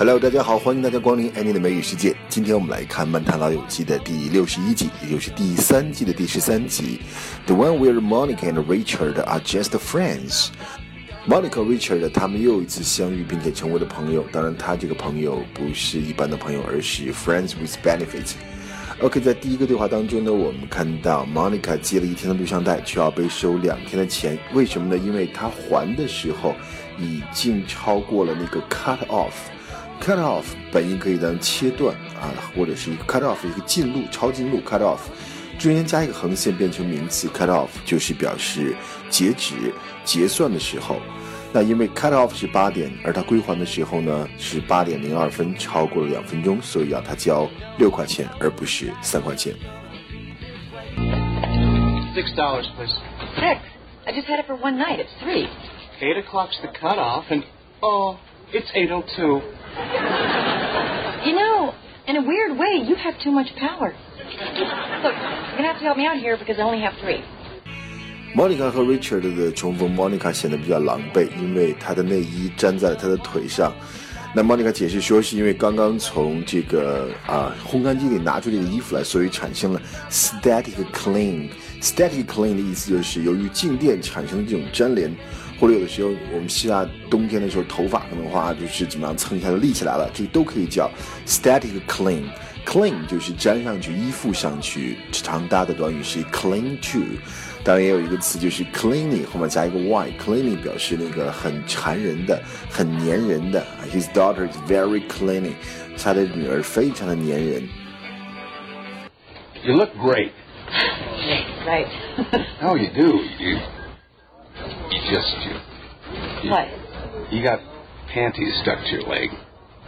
Hello，大家好，欢迎大家光临 Annie 的美语世界。今天我们来看《曼塔老友记》的第六十一集，也就是第三季的第十三集，The one where Monica and Richard are just friends。Monica、Richard 他们又一次相遇，并且成为了朋友。当然，他这个朋友不是一般的朋友，而是 friends with benefits。OK，在第一个对话当中呢，我们看到 Monica 接了一天的录像带，却要被收两天的钱。为什么呢？因为她还的时候已经超过了那个 cut off。Cut off 本意可以当切断啊，或者是一个 cut off 一个进路超进路 cut off，中间加一个横线变成名词 cut off 就是表示截止结算的时候。那因为 cut off 是八点，而他归还的时候呢是八点零二分，超过了两分钟，所以要他交六块钱，而不是三块钱。Six dollars, please. Six. I just had it for one night. It's three. Eight o'clock's the cutoff, and oh, it's eight o two. You know, in a weird way, you have too much power. Look, you're gonna have to help me out here because I only have three. Monica 和 Richard 的重逢，Monica 显得比较狼狈，因为她的内衣粘在了她的腿上。那 Monica 解释说，是因为刚刚从这个啊烘干机里拿出这个衣服来，所以产生了 static clean。static clean 的意思就是由于静电产生的这种粘连。 或者有的时候，我们希腊冬天的时候，头发可能话就是怎么样蹭一下就立起来了，这个都可以叫 static clean。clean 就是粘上去，依附上去。常搭的短语是 cling to。当然也有一个词就是 cleaning，后面加一个 y，cleaning 表示那个很缠人的、很粘人的。His daughter is very cleaning，他的女儿非常的粘人。You look great. Right. Oh, you do. You, you just you. you What? You got panties stuck to your leg.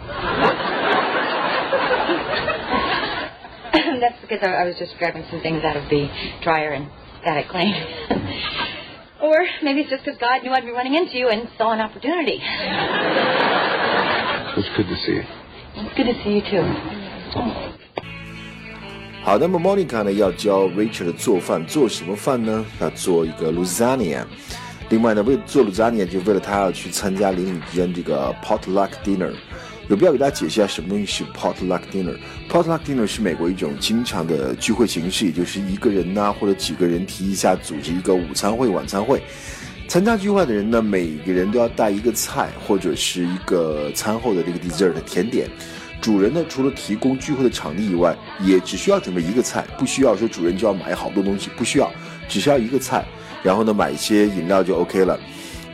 That's because I, I was just grabbing some things out of the dryer and got it clean. or maybe it's just because God knew I'd be running into you and saw an opportunity. It's good to see you. It's good to see you too. 好，那么 Monica 呢要教 Richard 做饭，做什么饭呢？要做一个 lasagna。 另外呢，为了做鲁扎尼就为了他要去参加邻里间这个 potluck dinner。有必要给大家解释一下什么东西是 potluck dinner。potluck dinner 是美国一种经常的聚会形式，也就是一个人呐、或者几个人提一下组织一个午餐会、晚餐会。参加聚会的人呢，每个人都要带一个菜或者是一个餐后的这个 dessert 甜点。主人呢，除了提供聚会的场地以外，也只需要准备一个菜，不需要说主人就要买好多东西，不需要，只需要一个菜，然后呢买一些饮料就 OK 了。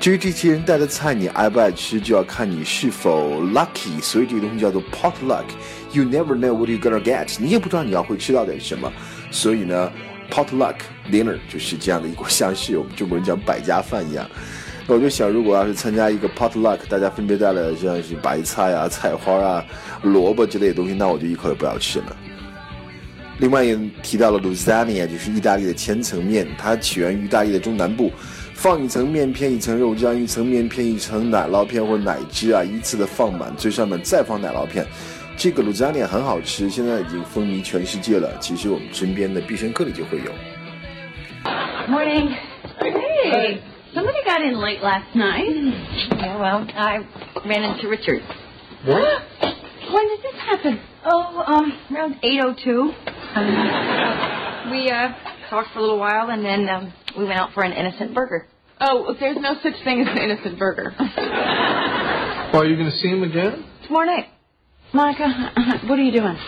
至于这些人带的菜你爱不爱吃，就要看你是否 lucky，所以这个东西叫做 potluck。You never know what you're gonna get，你也不知道你要会吃到点什么，所以呢，potluck dinner 就是这样的一个，像是我们中国人讲百家饭一样。那我就想，如果要是参加一个 potluck，大家分别带了像是白菜啊、菜花啊、萝卜之类的东西，那我就一口也不要吃了。另外也提到了 lasagna，就是意大利的千层面，它起源于意大利的中南部，放一层面片，一层肉酱，一层面片，一层奶酪片或者奶汁啊，依次的放满，最上面再放奶酪片。这个 lasagna 很好吃，现在已经风靡全世界了。其实我们身边的必胜客里就会有。Morning. Hey, somebody got in late last night. Yeah, well, I ran into Richard. What? When did this happen? Oh, um, around 8.02. Um, we, uh, talked for a little while and then, um, we went out for an innocent burger. Oh, there's no such thing as an innocent burger. Well, are you going to see him again? Tomorrow night. Monica, what are you doing?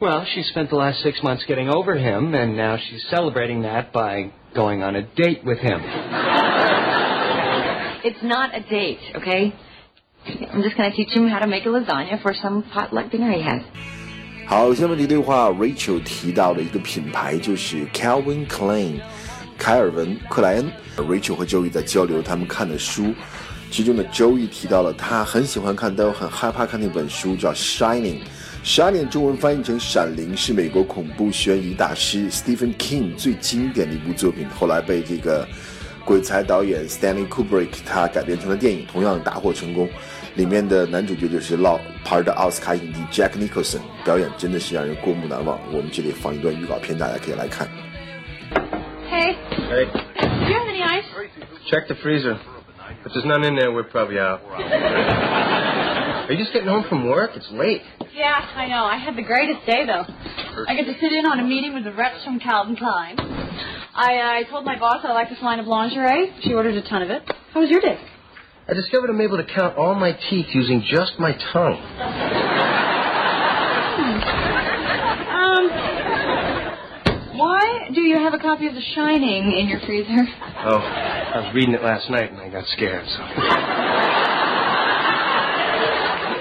Well, she spent the last six months getting over him, and now she's celebrating that by going on a date with him. It's not a date, okay? I'm just gonna teach him how to make a lasagna for some potluck dinner he has. 好，下面这对话，Rachel 提到了一个品牌，就是 Calvin Klein，凯尔文·克莱恩。Rachel 和 Joey 在交流他们看的书，其中的 Joey 提到了他很喜欢看，但又很害怕看那本书，叫《Shining》。Shining 中文翻译成《闪灵》，是美国恐怖悬疑大师 Stephen King 最经典的一部作品，后来被这个鬼才导演 Stanley Kubrick 他改编成了电影，同样大获成功。里面的男主角就是老牌的奥斯卡影帝 Jack Nicholson，表演真的是让人过目难忘。我们这里放一段预告片，大家可以来看。Hey, Hey, do you have any ice? check the freezer. If there's none in there, we're probably out. Are you just getting home from work? It's late. Yeah, I know. I had the greatest day, though. I get to sit in on a meeting with the reps from Calvin Klein. I, uh, I told my boss I like this line of lingerie. She ordered a ton of it. How was your day? I discovered I'm able to count all my teeth using just my tongue. Um, why do you have a copy of The Shining in your freezer? Oh, I was reading it last night and I got scared, so.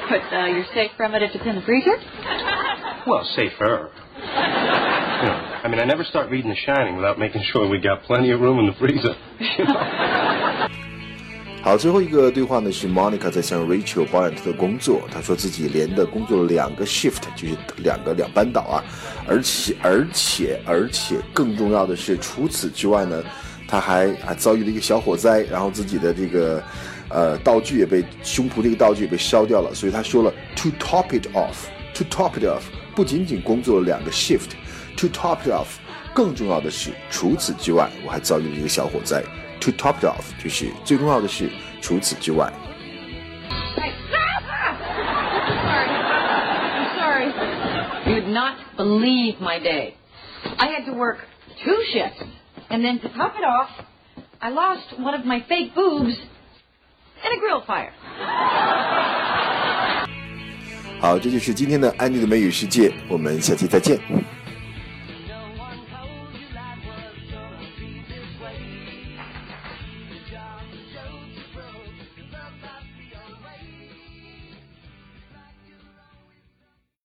But uh, you're safe from it if it's in the freezer? Well, safer. You know, I mean, I never start reading The Shining without making sure we got plenty of room in the freezer. 好，最后一个对话呢是 Monica 在向 Rachel 抱怨她的工作，她说自己连的工作了两个 shift，就是两个两班倒啊，而且而且而且更重要的是，除此之外呢，她还还遭遇了一个小火灾，然后自己的这个呃道具也被胸脯这个道具也被烧掉了，所以她说了 to top it off，to top it off，不仅仅工作了两个 shift，shift，to top it off，更重要的是，除此之外，我还遭遇了一个小火灾。To top it off，就是最重要的是，除此之外。 I'm sorry. You would not believe my day. I had to work two shifts, and then to top it off, I lost one of my fake boobs in a grill fire. 好，这就是今天的安妮的美语世界，我们下期再见。